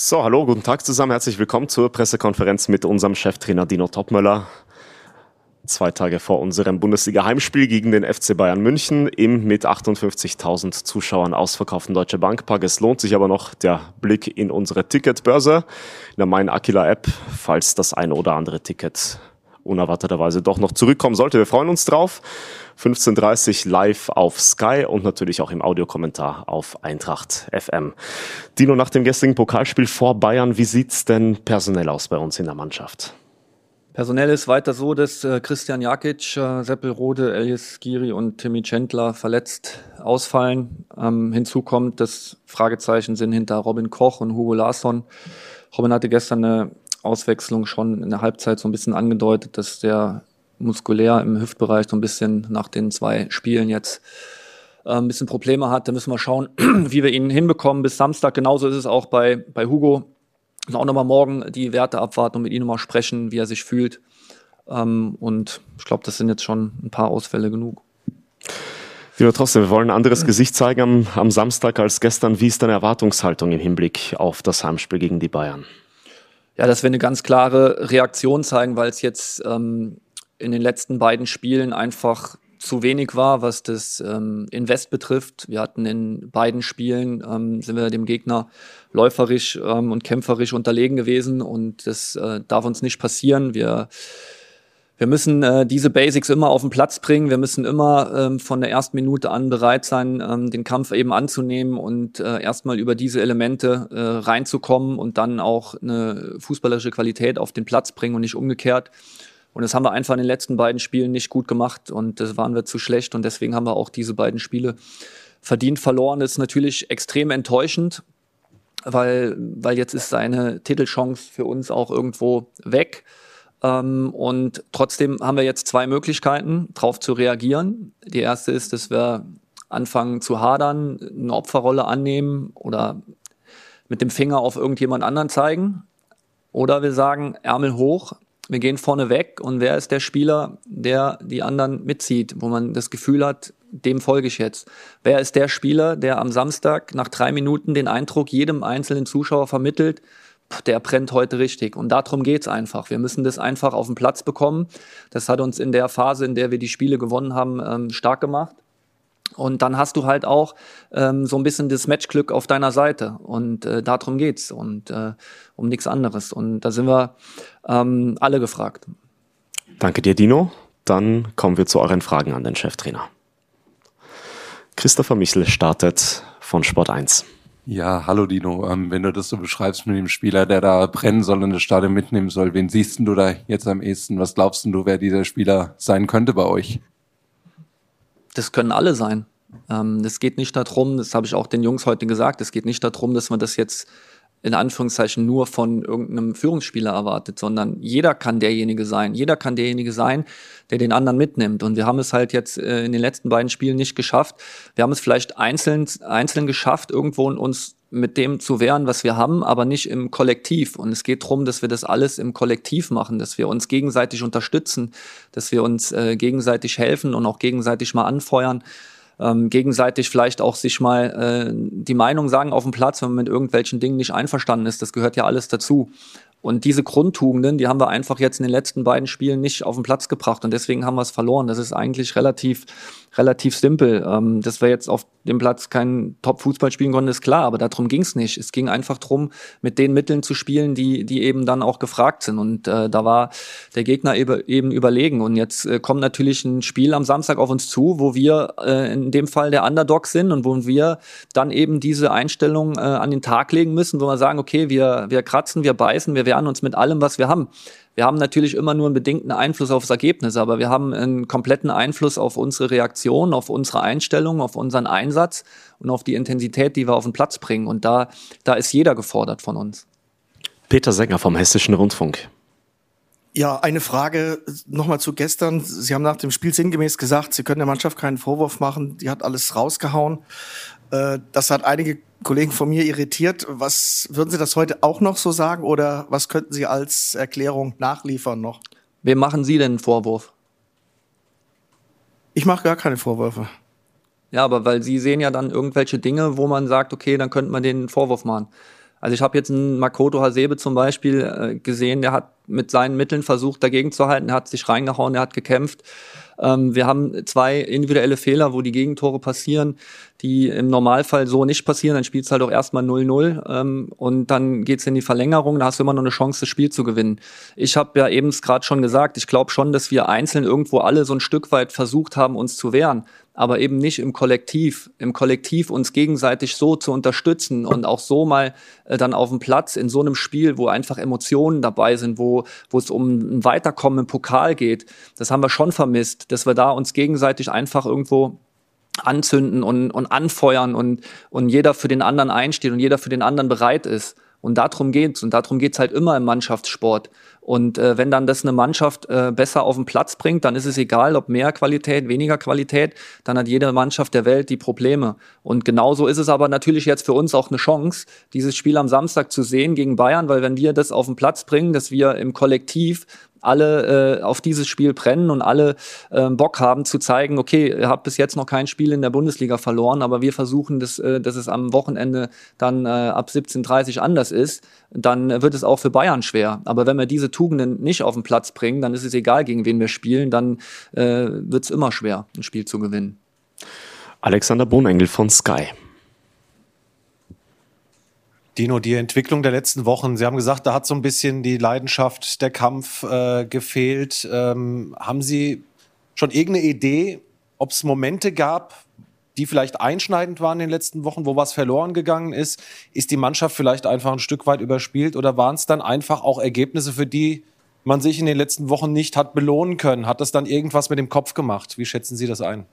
So, hallo, guten Tag zusammen. Herzlich willkommen zur Pressekonferenz mit unserem Cheftrainer Dino Topmöller. Zwei Tage vor unserem Bundesliga-Heimspiel gegen den FC Bayern München im mit 58.000 Zuschauern ausverkauften Deutsche Bankpark. Es lohnt sich aber noch der Blick in unsere Ticketbörse, in der Mein Aquila App, falls das eine oder andere Ticket unerwarteterweise doch noch zurückkommen sollte. Wir freuen uns drauf. 15.30 live auf Sky und natürlich auch im Audiokommentar auf Eintracht FM. Dino, nach dem gestrigen Pokalspiel vor Bayern, wie sieht's denn personell aus bei uns in der Mannschaft? Personell ist weiter so, dass äh, Christian Jakic, äh, Seppel Rode, Elias Giri und Timmy Chandler verletzt ausfallen. Ähm, hinzu kommt, dass Fragezeichen sind hinter Robin Koch und Hugo Larsson. Robin hatte gestern eine Auswechslung schon in der Halbzeit so ein bisschen angedeutet, dass der muskulär im Hüftbereich so ein bisschen nach den zwei Spielen jetzt äh, ein bisschen Probleme hat. Da müssen wir schauen, wie wir ihn hinbekommen bis Samstag. Genauso ist es auch bei, bei Hugo. Und auch nochmal morgen die Werte abwarten und mit ihm nochmal sprechen, wie er sich fühlt. Ähm, und ich glaube, das sind jetzt schon ein paar Ausfälle genug. Ja, trotzdem, wir wollen ein anderes Gesicht zeigen am Samstag als gestern. Wie ist deine Erwartungshaltung im Hinblick auf das Heimspiel gegen die Bayern? Ja, dass wir eine ganz klare Reaktion zeigen, weil es jetzt ähm, in den letzten beiden Spielen einfach zu wenig war, was das ähm, Invest betrifft. Wir hatten in beiden Spielen, ähm, sind wir dem Gegner läuferisch ähm, und kämpferisch unterlegen gewesen und das äh, darf uns nicht passieren. Wir, wir müssen äh, diese Basics immer auf den Platz bringen. Wir müssen immer ähm, von der ersten Minute an bereit sein, ähm, den Kampf eben anzunehmen und äh, erstmal über diese Elemente äh, reinzukommen und dann auch eine fußballerische Qualität auf den Platz bringen und nicht umgekehrt. Und das haben wir einfach in den letzten beiden Spielen nicht gut gemacht und das waren wir zu schlecht und deswegen haben wir auch diese beiden Spiele verdient verloren. Das ist natürlich extrem enttäuschend, weil, weil jetzt ist seine Titelchance für uns auch irgendwo weg. Ähm, und trotzdem haben wir jetzt zwei Möglichkeiten, darauf zu reagieren. Die erste ist, dass wir anfangen zu hadern, eine Opferrolle annehmen oder mit dem Finger auf irgendjemand anderen zeigen. Oder wir sagen, Ärmel hoch, wir gehen vorne weg und wer ist der Spieler, der die anderen mitzieht, wo man das Gefühl hat, dem folge ich jetzt. Wer ist der Spieler, der am Samstag nach drei Minuten den Eindruck jedem einzelnen Zuschauer vermittelt, der brennt heute richtig. Und darum geht's einfach. Wir müssen das einfach auf den Platz bekommen. Das hat uns in der Phase, in der wir die Spiele gewonnen haben, ähm, stark gemacht. Und dann hast du halt auch ähm, so ein bisschen das Matchglück auf deiner Seite. Und äh, darum geht's und äh, um nichts anderes. Und da sind wir ähm, alle gefragt. Danke dir, Dino. Dann kommen wir zu euren Fragen an den Cheftrainer. Christopher Michel startet von Sport 1. Ja, hallo Dino. Ähm, wenn du das so beschreibst mit dem Spieler, der da brennen soll und das Stadion mitnehmen soll, wen siehst du da jetzt am ehesten? Was glaubst du, wer dieser Spieler sein könnte bei euch? das können alle sein. Ähm, das geht nicht darum, das habe ich auch den Jungs heute gesagt, es geht nicht darum, dass man das jetzt in Anführungszeichen nur von irgendeinem Führungsspieler erwartet, sondern jeder kann derjenige sein. Jeder kann derjenige sein, der den anderen mitnimmt. Und wir haben es halt jetzt äh, in den letzten beiden Spielen nicht geschafft. Wir haben es vielleicht einzeln, einzeln geschafft, irgendwo uns mit dem zu wehren, was wir haben, aber nicht im Kollektiv. Und es geht darum, dass wir das alles im Kollektiv machen, dass wir uns gegenseitig unterstützen, dass wir uns äh, gegenseitig helfen und auch gegenseitig mal anfeuern ähm, gegenseitig vielleicht auch sich mal äh, die Meinung sagen auf dem Platz, wenn man mit irgendwelchen Dingen nicht einverstanden ist. Das gehört ja alles dazu. Und diese Grundtugenden, die haben wir einfach jetzt in den letzten beiden Spielen nicht auf den Platz gebracht und deswegen haben wir es verloren. Das ist eigentlich relativ, relativ simpel. Ähm, dass wir jetzt auf dem Platz keinen Top-Fußball spielen konnten, ist klar, aber darum ging es nicht. Es ging einfach darum, mit den Mitteln zu spielen, die, die eben dann auch gefragt sind. Und äh, da war der Gegner eben, eben überlegen. Und jetzt äh, kommt natürlich ein Spiel am Samstag auf uns zu, wo wir äh, in dem Fall der Underdog sind und wo wir dann eben diese Einstellung äh, an den Tag legen müssen, wo wir sagen, okay, wir, wir kratzen, wir beißen, wir wehren uns mit allem, was wir haben. Wir haben natürlich immer nur einen bedingten Einfluss aufs Ergebnis, aber wir haben einen kompletten Einfluss auf unsere Reaktion, auf unsere Einstellung, auf unseren Einsatz und auf die Intensität, die wir auf den Platz bringen. Und da, da ist jeder gefordert von uns. Peter Sänger vom Hessischen Rundfunk. Ja, eine Frage nochmal zu gestern. Sie haben nach dem Spiel sinngemäß gesagt, Sie können der Mannschaft keinen Vorwurf machen. Die hat alles rausgehauen. Äh, das hat einige Kollegen von mir irritiert. Was würden Sie das heute auch noch so sagen oder was könnten Sie als Erklärung nachliefern noch? Wem machen Sie denn einen Vorwurf? Ich mache gar keine Vorwürfe. Ja, aber weil Sie sehen ja dann irgendwelche Dinge, wo man sagt, okay, dann könnte man den Vorwurf machen. Also ich habe jetzt einen Makoto Hasebe zum Beispiel äh, gesehen, der hat mit seinen Mitteln versucht, dagegen zu halten, er hat sich reingehauen, er hat gekämpft. Ähm, wir haben zwei individuelle Fehler, wo die Gegentore passieren, die im Normalfall so nicht passieren. Dann spielst du halt auch erstmal 0-0 ähm, und dann geht's in die Verlängerung. Da hast du immer noch eine Chance, das Spiel zu gewinnen. Ich habe ja eben gerade schon gesagt, ich glaube schon, dass wir einzeln irgendwo alle so ein Stück weit versucht haben, uns zu wehren aber eben nicht im Kollektiv, im Kollektiv uns gegenseitig so zu unterstützen und auch so mal äh, dann auf dem Platz in so einem Spiel, wo einfach Emotionen dabei sind, wo, wo es um ein Weiterkommen im Pokal geht. Das haben wir schon vermisst, dass wir da uns gegenseitig einfach irgendwo anzünden und, und anfeuern und, und jeder für den anderen einsteht und jeder für den anderen bereit ist. Und darum geht's. Und darum geht's halt immer im Mannschaftssport. Und äh, wenn dann das eine Mannschaft äh, besser auf den Platz bringt, dann ist es egal, ob mehr Qualität, weniger Qualität, dann hat jede Mannschaft der Welt die Probleme. Und genauso ist es aber natürlich jetzt für uns auch eine Chance, dieses Spiel am Samstag zu sehen gegen Bayern, weil wenn wir das auf den Platz bringen, dass wir im Kollektiv alle äh, auf dieses Spiel brennen und alle äh, Bock haben zu zeigen, okay, ihr habt bis jetzt noch kein Spiel in der Bundesliga verloren, aber wir versuchen, dass, äh, dass es am Wochenende dann äh, ab 17.30 anders ist, dann wird es auch für Bayern schwer. Aber wenn wir diese Tugenden nicht auf den Platz bringen, dann ist es egal, gegen wen wir spielen, dann äh, wird es immer schwer, ein Spiel zu gewinnen. Alexander Bohnengel von Sky. Dino, die Entwicklung der letzten Wochen, Sie haben gesagt, da hat so ein bisschen die Leidenschaft, der Kampf äh, gefehlt. Ähm, haben Sie schon irgendeine Idee, ob es Momente gab, die vielleicht einschneidend waren in den letzten Wochen, wo was verloren gegangen ist? Ist die Mannschaft vielleicht einfach ein Stück weit überspielt oder waren es dann einfach auch Ergebnisse, für die man sich in den letzten Wochen nicht hat belohnen können? Hat das dann irgendwas mit dem Kopf gemacht? Wie schätzen Sie das ein?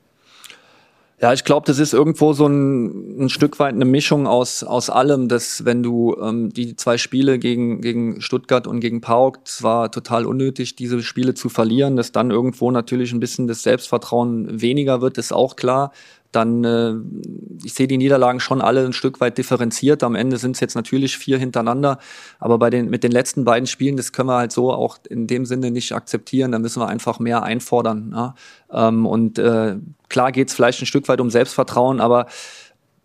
Ja, ich glaube, das ist irgendwo so ein, ein Stück weit eine Mischung aus, aus allem, dass wenn du ähm, die zwei Spiele gegen, gegen Stuttgart und gegen Pauk, es war total unnötig, diese Spiele zu verlieren, dass dann irgendwo natürlich ein bisschen das Selbstvertrauen weniger wird, ist auch klar dann äh, ich sehe die Niederlagen schon alle ein Stück weit differenziert. Am Ende sind es jetzt natürlich vier hintereinander, aber bei den mit den letzten beiden Spielen, das können wir halt so auch in dem Sinne nicht akzeptieren. Da müssen wir einfach mehr einfordern. Ja? Ähm, und äh, klar geht es vielleicht ein Stück weit um Selbstvertrauen, aber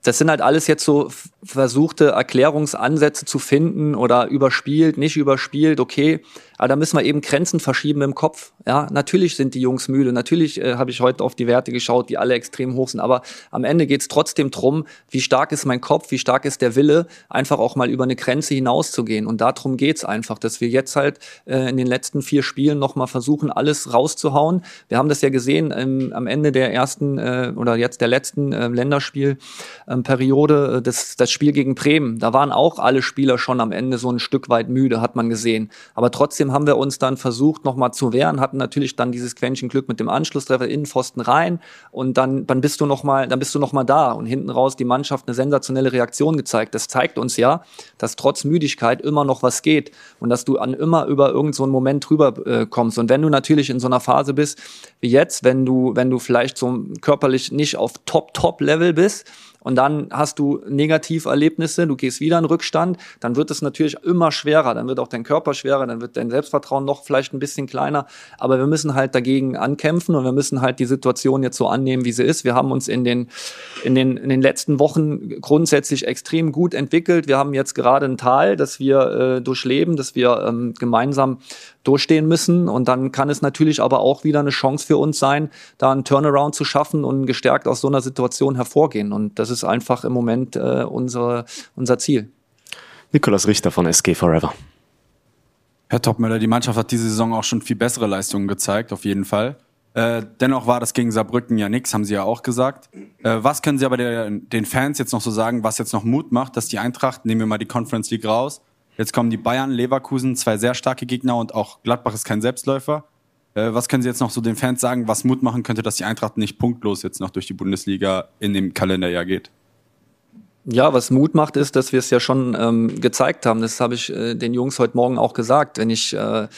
das sind halt alles jetzt so versuchte Erklärungsansätze zu finden oder überspielt, nicht überspielt, okay. Aber da müssen wir eben Grenzen verschieben im Kopf. Ja, natürlich sind die Jungs müde. Natürlich äh, habe ich heute auf die Werte geschaut, die alle extrem hoch sind. Aber am Ende geht es trotzdem drum, wie stark ist mein Kopf, wie stark ist der Wille, einfach auch mal über eine Grenze hinauszugehen. Und darum geht's einfach, dass wir jetzt halt äh, in den letzten vier Spielen nochmal versuchen, alles rauszuhauen. Wir haben das ja gesehen ähm, am Ende der ersten äh, oder jetzt der letzten äh, Länderspielperiode, äh, das, das Spiel gegen Bremen. Da waren auch alle Spieler schon am Ende so ein Stück weit müde, hat man gesehen. Aber trotzdem haben wir uns dann versucht, nochmal zu wehren, hatten natürlich dann dieses Quäntchen Glück mit dem Anschlusstreffer Innenpfosten rein und dann, dann bist du nochmal, dann bist du noch mal da und hinten raus die Mannschaft eine sensationelle Reaktion gezeigt. Das zeigt uns ja, dass trotz Müdigkeit immer noch was geht und dass du an immer über irgendeinen so Moment drüber äh, kommst. Und wenn du natürlich in so einer Phase bist wie jetzt, wenn du, wenn du vielleicht so körperlich nicht auf Top-Top-Level bist, und dann hast du Negativerlebnisse, du gehst wieder in Rückstand, dann wird es natürlich immer schwerer, dann wird auch dein Körper schwerer, dann wird dein Selbstvertrauen noch vielleicht ein bisschen kleiner, aber wir müssen halt dagegen ankämpfen und wir müssen halt die Situation jetzt so annehmen, wie sie ist. Wir haben uns in den, in den, in den letzten Wochen grundsätzlich extrem gut entwickelt. Wir haben jetzt gerade ein Tal, das wir äh, durchleben, das wir ähm, gemeinsam durchstehen müssen. Und dann kann es natürlich aber auch wieder eine Chance für uns sein, da einen Turnaround zu schaffen und gestärkt aus so einer Situation hervorgehen. Und das ist einfach im Moment äh, unser, unser Ziel. Nikolas Richter von SG Forever. Herr Topmöller, die Mannschaft hat diese Saison auch schon viel bessere Leistungen gezeigt, auf jeden Fall. Äh, dennoch war das gegen Saarbrücken ja nichts, haben Sie ja auch gesagt. Äh, was können Sie aber der, den Fans jetzt noch so sagen, was jetzt noch Mut macht, dass die Eintracht, nehmen wir mal die Conference League raus, Jetzt kommen die Bayern, Leverkusen, zwei sehr starke Gegner und auch Gladbach ist kein Selbstläufer. Äh, was können Sie jetzt noch so den Fans sagen, was Mut machen könnte, dass die Eintracht nicht punktlos jetzt noch durch die Bundesliga in dem Kalenderjahr geht? Ja, was Mut macht, ist, dass wir es ja schon ähm, gezeigt haben. Das habe ich äh, den Jungs heute Morgen auch gesagt. Wenn ich äh,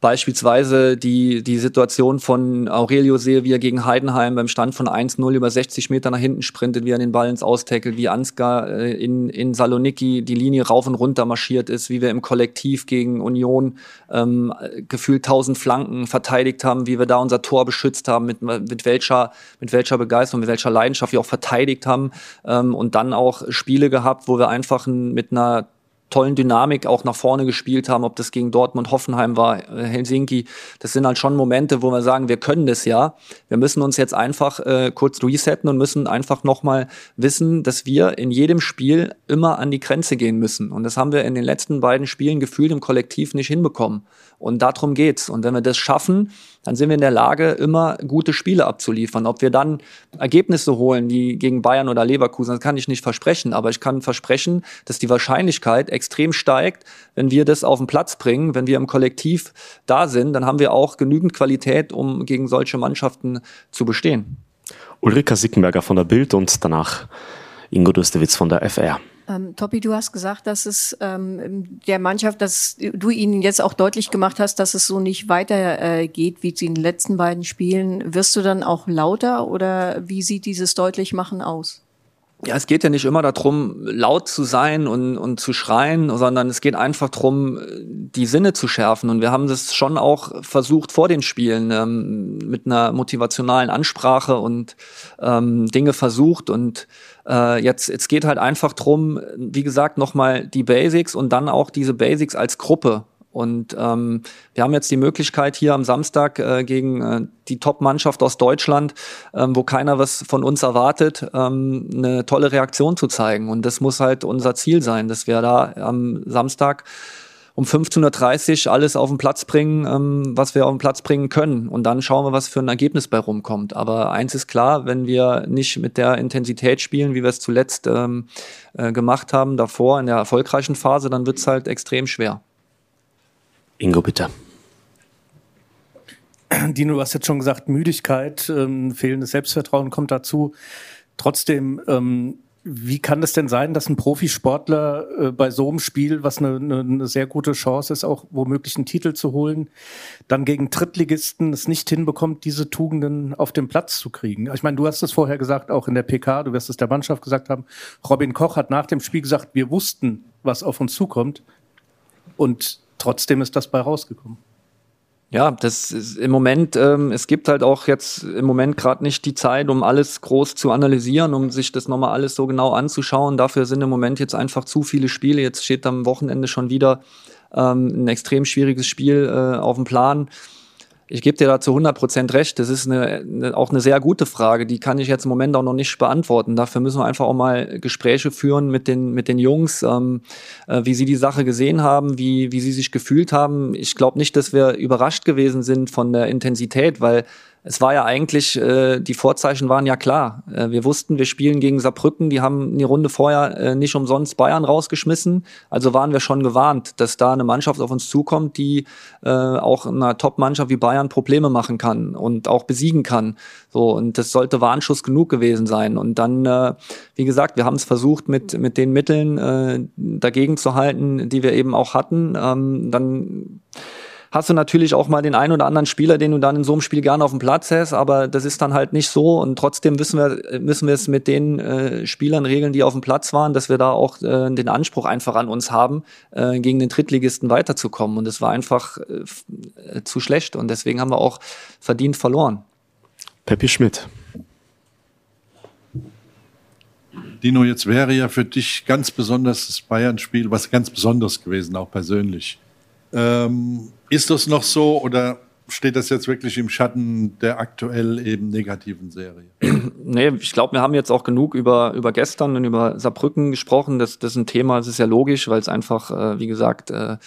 Beispielsweise die, die Situation von Aurelio sehe, wie er gegen Heidenheim beim Stand von 1-0 über 60 Meter nach hinten sprintet, wie er den Ball ins Austackelt, wie Ansgar äh, in, in Saloniki die Linie rauf und runter marschiert ist, wie wir im Kollektiv gegen Union ähm, gefühlt 1000 Flanken verteidigt haben, wie wir da unser Tor beschützt haben, mit, mit, welcher, mit welcher Begeisterung, mit welcher Leidenschaft wir auch verteidigt haben ähm, und dann auch Spiele gehabt, wo wir einfach mit einer tollen Dynamik auch nach vorne gespielt haben, ob das gegen Dortmund, Hoffenheim war, äh, Helsinki. Das sind halt schon Momente, wo wir sagen, wir können das ja. Wir müssen uns jetzt einfach äh, kurz resetten und müssen einfach nochmal wissen, dass wir in jedem Spiel immer an die Grenze gehen müssen. Und das haben wir in den letzten beiden Spielen gefühlt im Kollektiv nicht hinbekommen. Und darum geht's. Und wenn wir das schaffen, dann sind wir in der Lage, immer gute Spiele abzuliefern. Ob wir dann Ergebnisse holen, die gegen Bayern oder Leverkusen, das kann ich nicht versprechen. Aber ich kann versprechen, dass die Wahrscheinlichkeit extrem steigt, wenn wir das auf den Platz bringen, wenn wir im Kollektiv da sind, dann haben wir auch genügend Qualität, um gegen solche Mannschaften zu bestehen. Ulrika Sickenberger von der Bild und danach Ingo Dustewitz von der FR. Ähm, Toppi, du hast gesagt, dass es ähm, der Mannschaft, dass du ihnen jetzt auch deutlich gemacht hast, dass es so nicht weitergeht äh, wie in den letzten beiden Spielen. Wirst du dann auch lauter oder wie sieht dieses Deutlichmachen aus? Ja, es geht ja nicht immer darum, laut zu sein und, und zu schreien, sondern es geht einfach darum, die Sinne zu schärfen. Und wir haben das schon auch versucht vor den Spielen ähm, mit einer motivationalen Ansprache und ähm, Dinge versucht. Und äh, jetzt, jetzt geht halt einfach drum, wie gesagt, nochmal die Basics und dann auch diese Basics als Gruppe und ähm, wir haben jetzt die Möglichkeit hier am Samstag äh, gegen äh, die Top-Mannschaft aus Deutschland, ähm, wo keiner was von uns erwartet, ähm, eine tolle Reaktion zu zeigen. Und das muss halt unser Ziel sein, dass wir da am Samstag um 15.30 Uhr alles auf den Platz bringen, ähm, was wir auf den Platz bringen können. Und dann schauen wir, was für ein Ergebnis bei rumkommt. Aber eins ist klar, wenn wir nicht mit der Intensität spielen, wie wir es zuletzt ähm, äh, gemacht haben, davor in der erfolgreichen Phase, dann wird es halt extrem schwer. Ingo, bitte. Dino, du hast jetzt schon gesagt, Müdigkeit, ähm, fehlendes Selbstvertrauen kommt dazu. Trotzdem, ähm, wie kann es denn sein, dass ein Profisportler äh, bei so einem Spiel, was eine, eine, eine, sehr gute Chance ist, auch womöglich einen Titel zu holen, dann gegen Drittligisten es nicht hinbekommt, diese Tugenden auf den Platz zu kriegen? Ich meine, du hast es vorher gesagt, auch in der PK, du wirst es der Mannschaft gesagt haben. Robin Koch hat nach dem Spiel gesagt, wir wussten, was auf uns zukommt. Und trotzdem ist das bei rausgekommen. Ja, das ist im Moment, ähm, es gibt halt auch jetzt im Moment gerade nicht die Zeit, um alles groß zu analysieren, um sich das nochmal alles so genau anzuschauen. Dafür sind im Moment jetzt einfach zu viele Spiele. Jetzt steht am Wochenende schon wieder ähm, ein extrem schwieriges Spiel äh, auf dem Plan ich gebe dir da zu 100 Prozent recht. Das ist eine, eine, auch eine sehr gute Frage. Die kann ich jetzt im Moment auch noch nicht beantworten. Dafür müssen wir einfach auch mal Gespräche führen mit den, mit den Jungs, ähm, äh, wie sie die Sache gesehen haben, wie, wie sie sich gefühlt haben. Ich glaube nicht, dass wir überrascht gewesen sind von der Intensität, weil es war ja eigentlich, äh, die Vorzeichen waren ja klar. Äh, wir wussten, wir spielen gegen Saarbrücken, die haben die Runde vorher äh, nicht umsonst Bayern rausgeschmissen. Also waren wir schon gewarnt, dass da eine Mannschaft auf uns zukommt, die äh, auch einer Top-Mannschaft wie Bayern Probleme machen kann und auch besiegen kann. So, und das sollte Warnschuss genug gewesen sein. Und dann, äh, wie gesagt, wir haben es versucht, mit, mit den Mitteln äh, dagegen zu halten, die wir eben auch hatten. Ähm, dann hast du natürlich auch mal den einen oder anderen Spieler, den du dann in so einem Spiel gerne auf dem Platz hast, aber das ist dann halt nicht so und trotzdem müssen wir, müssen wir es mit den äh, Spielern regeln, die auf dem Platz waren, dass wir da auch äh, den Anspruch einfach an uns haben, äh, gegen den Drittligisten weiterzukommen und es war einfach äh, zu schlecht und deswegen haben wir auch verdient verloren. Peppi Schmidt. Dino, jetzt wäre ja für dich ganz besonders das Bayern-Spiel was ganz Besonderes gewesen, auch persönlich. Ähm, ist das noch so oder steht das jetzt wirklich im Schatten der aktuell eben negativen Serie? Nee, ich glaube, wir haben jetzt auch genug über, über gestern und über Saarbrücken gesprochen. Das, das ist ein Thema, das ist ja logisch, weil es einfach, äh, wie gesagt, äh,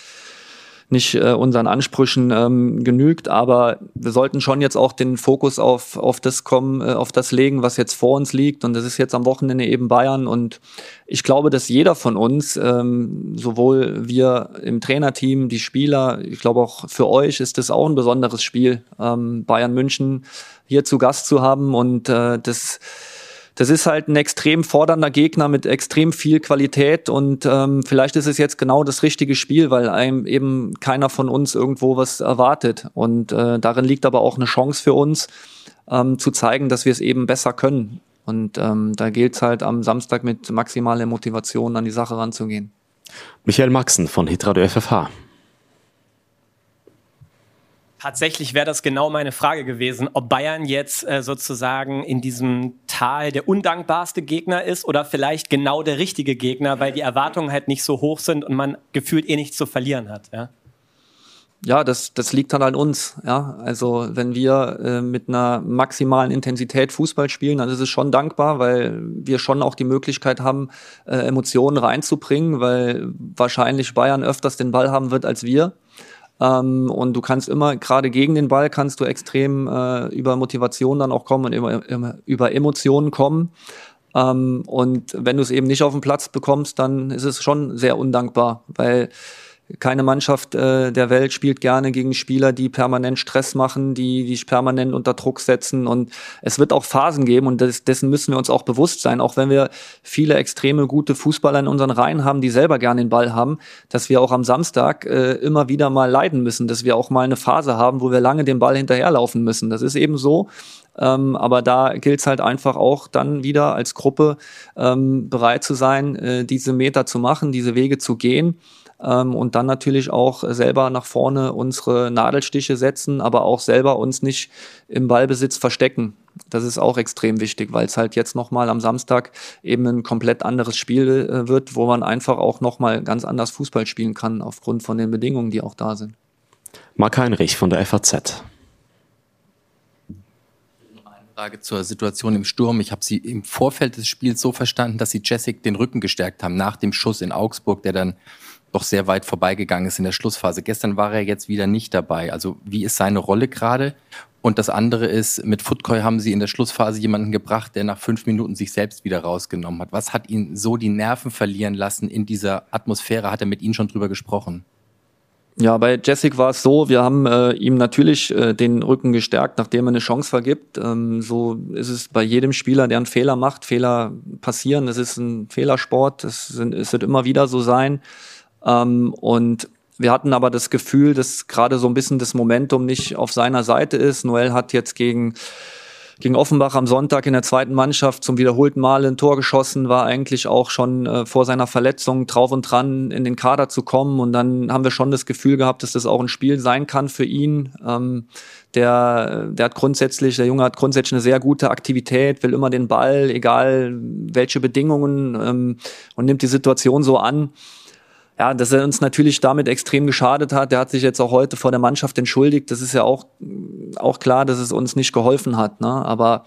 nicht äh, unseren Ansprüchen ähm, genügt. Aber wir sollten schon jetzt auch den Fokus auf, auf das kommen, äh, auf das legen, was jetzt vor uns liegt. Und das ist jetzt am Wochenende eben Bayern. Und ich glaube, dass jeder von uns, ähm, sowohl wir im Trainerteam, die Spieler, ich glaube auch für euch ist das auch ein besonderes Spiel, ähm, Bayern München hier zu Gast zu haben. Und äh, das das ist halt ein extrem fordernder Gegner mit extrem viel Qualität und ähm, vielleicht ist es jetzt genau das richtige Spiel, weil einem eben keiner von uns irgendwo was erwartet. Und äh, darin liegt aber auch eine Chance für uns, ähm, zu zeigen, dass wir es eben besser können. Und ähm, da gilt es halt am Samstag mit maximaler Motivation an die Sache ranzugehen. Michael Maxen von Hitradio FFH. Tatsächlich wäre das genau meine Frage gewesen, ob Bayern jetzt äh, sozusagen in diesem Tal der undankbarste Gegner ist oder vielleicht genau der richtige Gegner, weil die Erwartungen halt nicht so hoch sind und man gefühlt eh nichts zu verlieren hat. Ja? ja, das, das liegt dann an uns. Ja, also wenn wir äh, mit einer maximalen Intensität Fußball spielen, dann ist es schon dankbar, weil wir schon auch die Möglichkeit haben, äh, Emotionen reinzubringen, weil wahrscheinlich Bayern öfters den Ball haben wird als wir. Ähm, und du kannst immer, gerade gegen den Ball, kannst du extrem äh, über Motivation dann auch kommen und immer, immer über Emotionen kommen. Ähm, und wenn du es eben nicht auf den Platz bekommst, dann ist es schon sehr undankbar, weil keine Mannschaft äh, der Welt spielt gerne gegen Spieler, die permanent Stress machen, die die permanent unter Druck setzen. Und es wird auch Phasen geben und das, dessen müssen wir uns auch bewusst sein. Auch wenn wir viele extreme gute Fußballer in unseren Reihen haben, die selber gerne den Ball haben, dass wir auch am Samstag äh, immer wieder mal leiden müssen, dass wir auch mal eine Phase haben, wo wir lange den Ball hinterherlaufen müssen. Das ist eben so. Ähm, aber da gilt es halt einfach auch dann wieder als Gruppe ähm, bereit zu sein, äh, diese Meter zu machen, diese Wege zu gehen ähm, und dann natürlich auch selber nach vorne unsere Nadelstiche setzen, aber auch selber uns nicht im Ballbesitz verstecken. Das ist auch extrem wichtig, weil es halt jetzt nochmal am Samstag eben ein komplett anderes Spiel äh, wird, wo man einfach auch nochmal ganz anders Fußball spielen kann, aufgrund von den Bedingungen, die auch da sind. Marc Heinrich von der FAZ. Frage zur Situation im Sturm. Ich habe Sie im Vorfeld des Spiels so verstanden, dass Sie Jessic den Rücken gestärkt haben nach dem Schuss in Augsburg, der dann doch sehr weit vorbeigegangen ist in der Schlussphase. Gestern war er jetzt wieder nicht dabei. Also wie ist seine Rolle gerade? Und das andere ist, mit Footcoy haben sie in der Schlussphase jemanden gebracht, der nach fünf Minuten sich selbst wieder rausgenommen hat. Was hat ihn so die Nerven verlieren lassen in dieser Atmosphäre? Hat er mit Ihnen schon drüber gesprochen? Ja, bei Jessic war es so, wir haben äh, ihm natürlich äh, den Rücken gestärkt, nachdem er eine Chance vergibt. Ähm, so ist es bei jedem Spieler, der einen Fehler macht. Fehler passieren, es ist ein Fehlersport, es, sind, es wird immer wieder so sein. Ähm, und wir hatten aber das Gefühl, dass gerade so ein bisschen das Momentum nicht auf seiner Seite ist. Noel hat jetzt gegen gegen Offenbach am Sonntag in der zweiten Mannschaft zum wiederholten Mal ein Tor geschossen, war eigentlich auch schon äh, vor seiner Verletzung drauf und dran, in den Kader zu kommen. Und dann haben wir schon das Gefühl gehabt, dass das auch ein Spiel sein kann für ihn. Ähm, der, der hat grundsätzlich, der Junge hat grundsätzlich eine sehr gute Aktivität, will immer den Ball, egal welche Bedingungen, ähm, und nimmt die Situation so an ja, dass er uns natürlich damit extrem geschadet hat. Der hat sich jetzt auch heute vor der Mannschaft entschuldigt. Das ist ja auch, auch klar, dass es uns nicht geholfen hat. Ne? Aber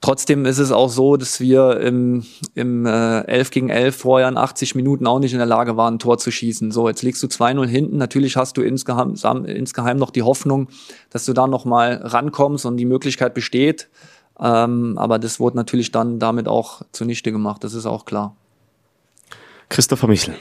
trotzdem ist es auch so, dass wir im, im äh, 11 gegen 11 vorher in 80 Minuten auch nicht in der Lage waren, ein Tor zu schießen. So, jetzt liegst du 2-0 hinten. Natürlich hast du insgeheim, insgeheim noch die Hoffnung, dass du da noch mal rankommst und die Möglichkeit besteht. Ähm, aber das wurde natürlich dann damit auch zunichte gemacht. Das ist auch klar. Christopher Michel.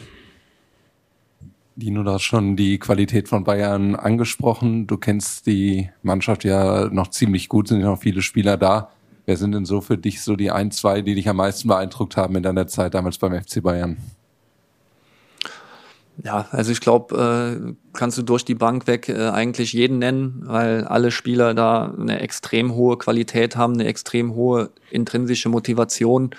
Dino, du hast schon die Qualität von Bayern angesprochen. Du kennst die Mannschaft ja noch ziemlich gut, sind ja noch viele Spieler da. Wer sind denn so für dich so die ein, zwei, die dich am meisten beeindruckt haben in deiner Zeit damals beim FC Bayern? Ja, also ich glaube, äh, kannst du durch die Bank weg äh, eigentlich jeden nennen, weil alle Spieler da eine extrem hohe Qualität haben, eine extrem hohe intrinsische Motivation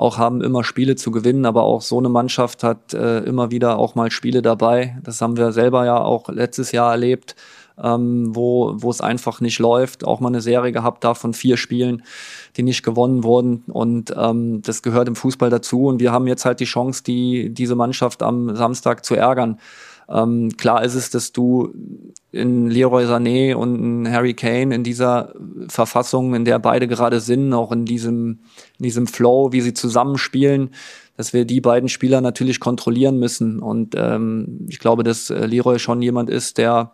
auch haben, immer Spiele zu gewinnen. Aber auch so eine Mannschaft hat äh, immer wieder auch mal Spiele dabei. Das haben wir selber ja auch letztes Jahr erlebt, ähm, wo, wo es einfach nicht läuft. Auch mal eine Serie gehabt da von vier Spielen, die nicht gewonnen wurden. Und ähm, das gehört im Fußball dazu. Und wir haben jetzt halt die Chance, die, diese Mannschaft am Samstag zu ärgern. Ähm, klar ist es, dass du in Leroy Sané und in Harry Kane in dieser Verfassung, in der beide gerade sind, auch in diesem, in diesem Flow, wie sie zusammenspielen, dass wir die beiden Spieler natürlich kontrollieren müssen. Und ähm, ich glaube, dass äh, Leroy schon jemand ist, der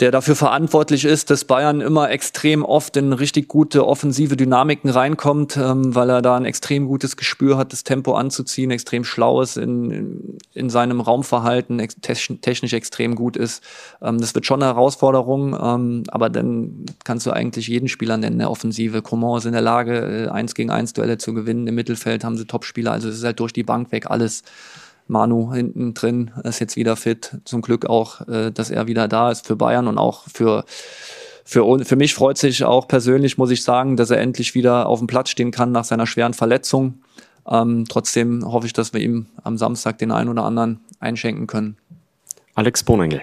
der dafür verantwortlich ist, dass Bayern immer extrem oft in richtig gute offensive Dynamiken reinkommt, ähm, weil er da ein extrem gutes Gespür hat, das Tempo anzuziehen, extrem schlau ist in, in seinem Raumverhalten, technisch extrem gut ist. Ähm, das wird schon eine Herausforderung, ähm, aber dann kannst du eigentlich jeden Spieler nennen, der Offensive. Coman ist in der Lage, äh, eins gegen eins Duelle zu gewinnen. Im Mittelfeld haben sie Topspieler, also es ist halt durch die Bank weg alles. Manu hinten drin ist jetzt wieder fit. Zum Glück auch, äh, dass er wieder da ist für Bayern und auch für für, für mich freut sich auch persönlich, muss ich sagen, dass er endlich wieder auf dem Platz stehen kann nach seiner schweren Verletzung. Ähm, trotzdem hoffe ich, dass wir ihm am Samstag den einen oder anderen einschenken können. Alex Bonengel.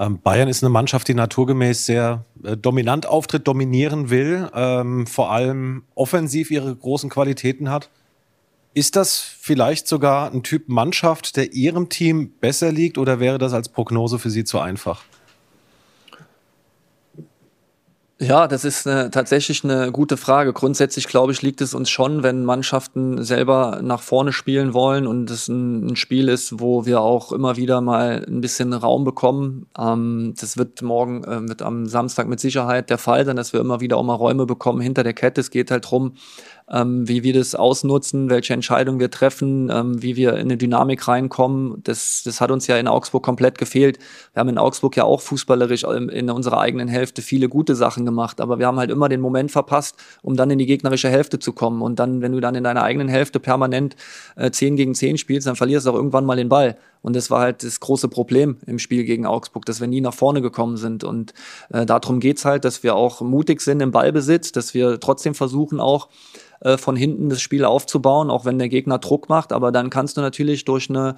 Ähm, Bayern ist eine Mannschaft, die naturgemäß sehr äh, dominant auftritt, dominieren will, ähm, vor allem offensiv ihre großen Qualitäten hat. Ist das vielleicht sogar ein Typ Mannschaft, der Ihrem Team besser liegt oder wäre das als Prognose für Sie zu einfach? Ja, das ist eine, tatsächlich eine gute Frage. Grundsätzlich, glaube ich, liegt es uns schon, wenn Mannschaften selber nach vorne spielen wollen und es ein, ein Spiel ist, wo wir auch immer wieder mal ein bisschen Raum bekommen. Ähm, das wird morgen, äh, wird am Samstag mit Sicherheit der Fall sein, dass wir immer wieder auch mal Räume bekommen hinter der Kette. Es geht halt drum, ähm, wie wir das ausnutzen, welche Entscheidungen wir treffen, ähm, wie wir in eine Dynamik reinkommen. Das, das hat uns ja in Augsburg komplett gefehlt. Wir haben in Augsburg ja auch fußballerisch in unserer eigenen Hälfte viele gute Sachen gemacht, aber wir haben halt immer den Moment verpasst, um dann in die gegnerische Hälfte zu kommen. Und dann, wenn du dann in deiner eigenen Hälfte permanent äh, 10 gegen 10 spielst, dann verlierst du auch irgendwann mal den Ball. Und das war halt das große Problem im Spiel gegen Augsburg, dass wir nie nach vorne gekommen sind. Und äh, darum geht's halt, dass wir auch mutig sind im Ballbesitz, dass wir trotzdem versuchen auch, äh, von hinten das Spiel aufzubauen, auch wenn der Gegner Druck macht. Aber dann kannst du natürlich durch eine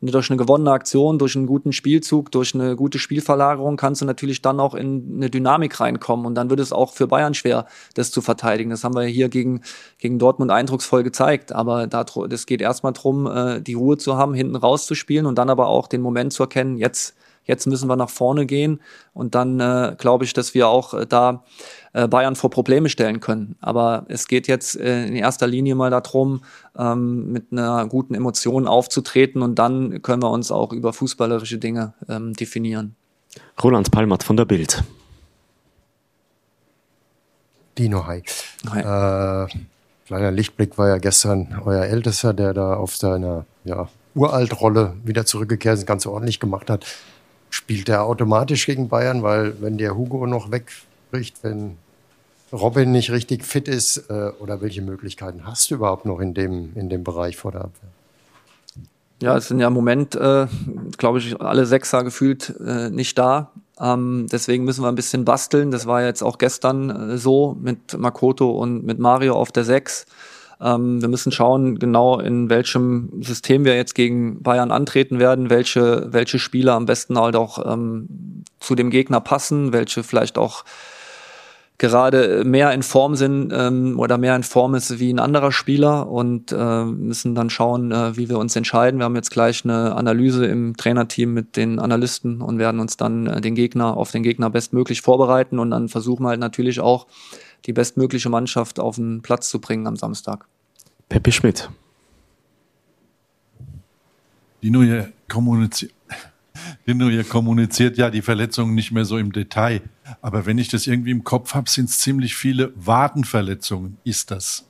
durch eine gewonnene Aktion, durch einen guten Spielzug, durch eine gute Spielverlagerung kannst du natürlich dann auch in eine Dynamik reinkommen und dann wird es auch für Bayern schwer, das zu verteidigen. Das haben wir hier gegen, gegen Dortmund eindrucksvoll gezeigt, aber das geht erstmal darum, äh, die Ruhe zu haben, hinten rauszuspielen und dann aber auch den Moment zu erkennen, jetzt Jetzt müssen wir nach vorne gehen und dann äh, glaube ich, dass wir auch äh, da äh, Bayern vor Probleme stellen können. Aber es geht jetzt äh, in erster Linie mal darum, ähm, mit einer guten Emotion aufzutreten und dann können wir uns auch über fußballerische Dinge ähm, definieren. Roland Palmert von der Bild. Dino, hi. hi. Äh, kleiner Lichtblick war ja gestern euer Ältester, der da auf seiner ja, Uraltrolle wieder zurückgekehrt ist, ganz ordentlich gemacht hat. Spielt er automatisch gegen Bayern, weil wenn der Hugo noch wegbricht, wenn Robin nicht richtig fit ist, äh, oder welche Möglichkeiten hast du überhaupt noch in dem, in dem Bereich vor der Abwehr? Ja, es sind ja im Moment, äh, glaube ich, alle Sechser gefühlt äh, nicht da. Ähm, deswegen müssen wir ein bisschen basteln. Das war jetzt auch gestern äh, so mit Makoto und mit Mario auf der Sechs. Ähm, wir müssen schauen, genau in welchem System wir jetzt gegen Bayern antreten werden, welche, welche Spieler am besten halt auch ähm, zu dem Gegner passen, welche vielleicht auch gerade mehr in Form sind ähm, oder mehr in Form ist wie ein anderer Spieler und äh, müssen dann schauen, äh, wie wir uns entscheiden. Wir haben jetzt gleich eine Analyse im Trainerteam mit den Analysten und werden uns dann äh, den Gegner auf den Gegner bestmöglich vorbereiten und dann versuchen wir halt natürlich auch die bestmögliche Mannschaft auf den Platz zu bringen am Samstag. Peppi Schmidt. Die neue Kommunikation. Die kommuniziert ja die Verletzungen nicht mehr so im Detail. Aber wenn ich das irgendwie im Kopf habe, sind es ziemlich viele Wadenverletzungen. Ist das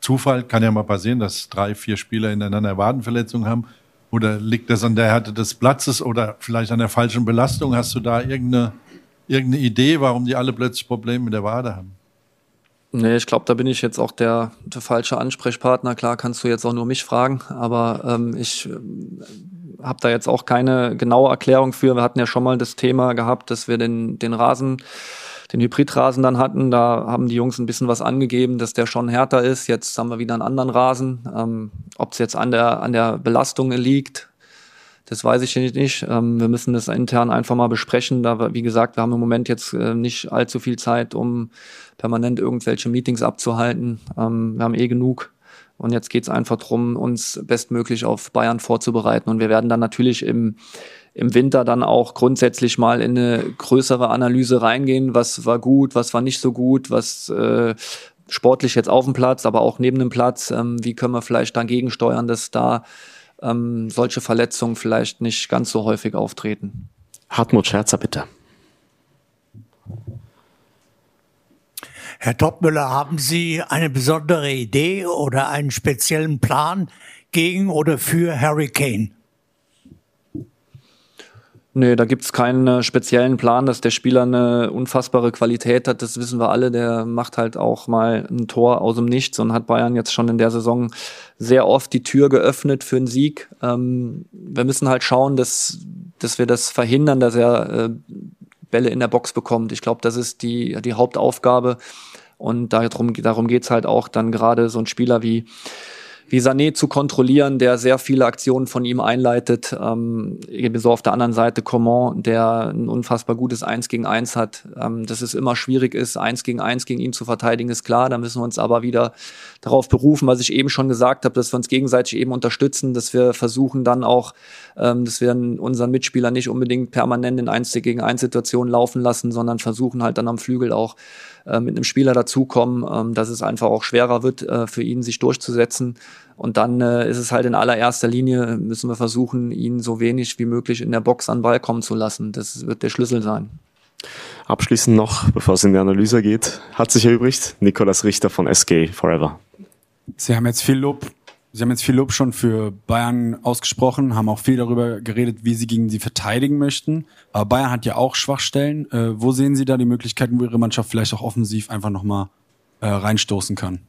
Zufall? Kann ja mal passieren, dass drei, vier Spieler hintereinander Wadenverletzungen haben. Oder liegt das an der Härte des Platzes oder vielleicht an der falschen Belastung? Hast du da irgendeine, irgendeine Idee, warum die alle plötzlich Probleme mit der Wade haben? Nee, ich glaube, da bin ich jetzt auch der, der falsche Ansprechpartner. Klar kannst du jetzt auch nur mich fragen, aber ähm, ich äh, habe da jetzt auch keine genaue Erklärung für. Wir hatten ja schon mal das Thema gehabt, dass wir den, den Rasen, den Hybridrasen dann hatten. Da haben die Jungs ein bisschen was angegeben, dass der schon härter ist. Jetzt haben wir wieder einen anderen Rasen. Ähm, Ob es jetzt an der, an der Belastung liegt, das weiß ich nicht. Ähm, wir müssen das intern einfach mal besprechen. Da, wie gesagt, wir haben im Moment jetzt äh, nicht allzu viel Zeit, um permanent irgendwelche Meetings abzuhalten. Ähm, wir haben eh genug. Und jetzt geht es einfach darum, uns bestmöglich auf Bayern vorzubereiten. Und wir werden dann natürlich im, im Winter dann auch grundsätzlich mal in eine größere Analyse reingehen. Was war gut, was war nicht so gut, was äh, sportlich jetzt auf dem Platz, aber auch neben dem Platz. Ähm, wie können wir vielleicht dagegen steuern, dass da ähm, solche Verletzungen vielleicht nicht ganz so häufig auftreten. Hartmut Scherzer, bitte. Herr Topmüller, haben Sie eine besondere Idee oder einen speziellen Plan gegen oder für Harry Kane? Nee, da gibt's keinen äh, speziellen Plan, dass der Spieler eine unfassbare Qualität hat. Das wissen wir alle. Der macht halt auch mal ein Tor aus dem Nichts und hat Bayern jetzt schon in der Saison sehr oft die Tür geöffnet für einen Sieg. Ähm, wir müssen halt schauen, dass, dass wir das verhindern, dass er äh, Bälle in der Box bekommt. Ich glaube, das ist die, die Hauptaufgabe. Und darum, darum geht's halt auch dann gerade so ein Spieler wie wie Sané zu kontrollieren, der sehr viele Aktionen von ihm einleitet. Ähm, ebenso auf der anderen Seite Coman, der ein unfassbar gutes Eins gegen Eins hat. Ähm, dass es immer schwierig ist, Eins gegen Eins gegen ihn zu verteidigen, ist klar. Da müssen wir uns aber wieder darauf berufen, was ich eben schon gesagt habe, dass wir uns gegenseitig eben unterstützen, dass wir versuchen dann auch, ähm, dass wir unseren Mitspieler nicht unbedingt permanent in Eins gegen Eins Situationen laufen lassen, sondern versuchen halt dann am Flügel auch äh, mit einem Spieler dazukommen, ähm, dass es einfach auch schwerer wird äh, für ihn, sich durchzusetzen. Und dann äh, ist es halt in allererster Linie, müssen wir versuchen, ihn so wenig wie möglich in der Box an Ball kommen zu lassen. Das wird der Schlüssel sein. Abschließend noch, bevor es in die Analyse geht, hat sich erübrigt Nikolas Richter von SG Forever. Sie haben jetzt viel Lob Sie haben jetzt viel Lob schon für Bayern ausgesprochen, haben auch viel darüber geredet, wie Sie gegen sie verteidigen möchten. Aber Bayern hat ja auch Schwachstellen. Äh, wo sehen Sie da die Möglichkeiten, wo Ihre Mannschaft vielleicht auch offensiv einfach nochmal äh, reinstoßen kann?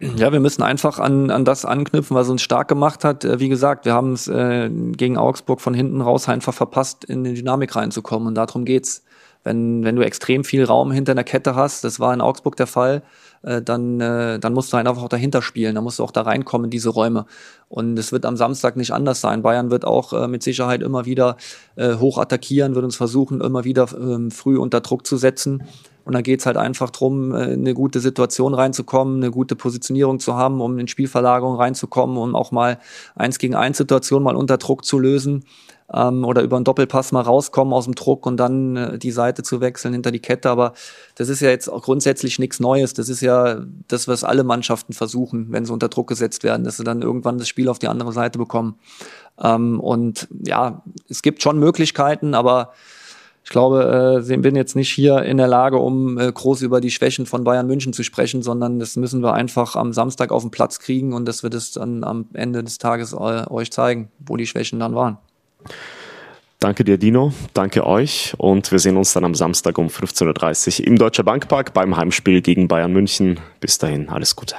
Ja, wir müssen einfach an, an das anknüpfen, was uns stark gemacht hat. Äh, wie gesagt, wir haben es äh, gegen Augsburg von hinten raus einfach verpasst, in die Dynamik reinzukommen. Und darum geht's. Wenn, wenn du extrem viel Raum hinter einer Kette hast, das war in Augsburg der Fall, äh, dann, äh, dann musst du einfach auch dahinter spielen, dann musst du auch da reinkommen in diese Räume. Und es wird am Samstag nicht anders sein. Bayern wird auch äh, mit Sicherheit immer wieder äh, hoch attackieren, wird uns versuchen, immer wieder äh, früh unter Druck zu setzen. Und da geht's halt einfach drum, äh, eine gute Situation reinzukommen, eine gute Positionierung zu haben, um in Spielverlagerung reinzukommen, um auch mal eins gegen eins Situation mal unter Druck zu lösen ähm, oder über einen Doppelpass mal rauskommen aus dem Druck und dann äh, die Seite zu wechseln hinter die Kette. Aber das ist ja jetzt auch grundsätzlich nichts Neues. Das ist ja das, was alle Mannschaften versuchen, wenn sie unter Druck gesetzt werden, dass sie dann irgendwann das Spiel auf die andere Seite bekommen. Ähm, und ja, es gibt schon Möglichkeiten, aber ich glaube, äh, bin jetzt nicht hier in der Lage, um äh, groß über die Schwächen von Bayern München zu sprechen, sondern das müssen wir einfach am Samstag auf den Platz kriegen und dass wir das dann am Ende des Tages äh, euch zeigen, wo die Schwächen dann waren. Danke dir, Dino. Danke euch. Und wir sehen uns dann am Samstag um 15.30 Uhr im Deutscher Bankpark beim Heimspiel gegen Bayern München. Bis dahin, alles Gute.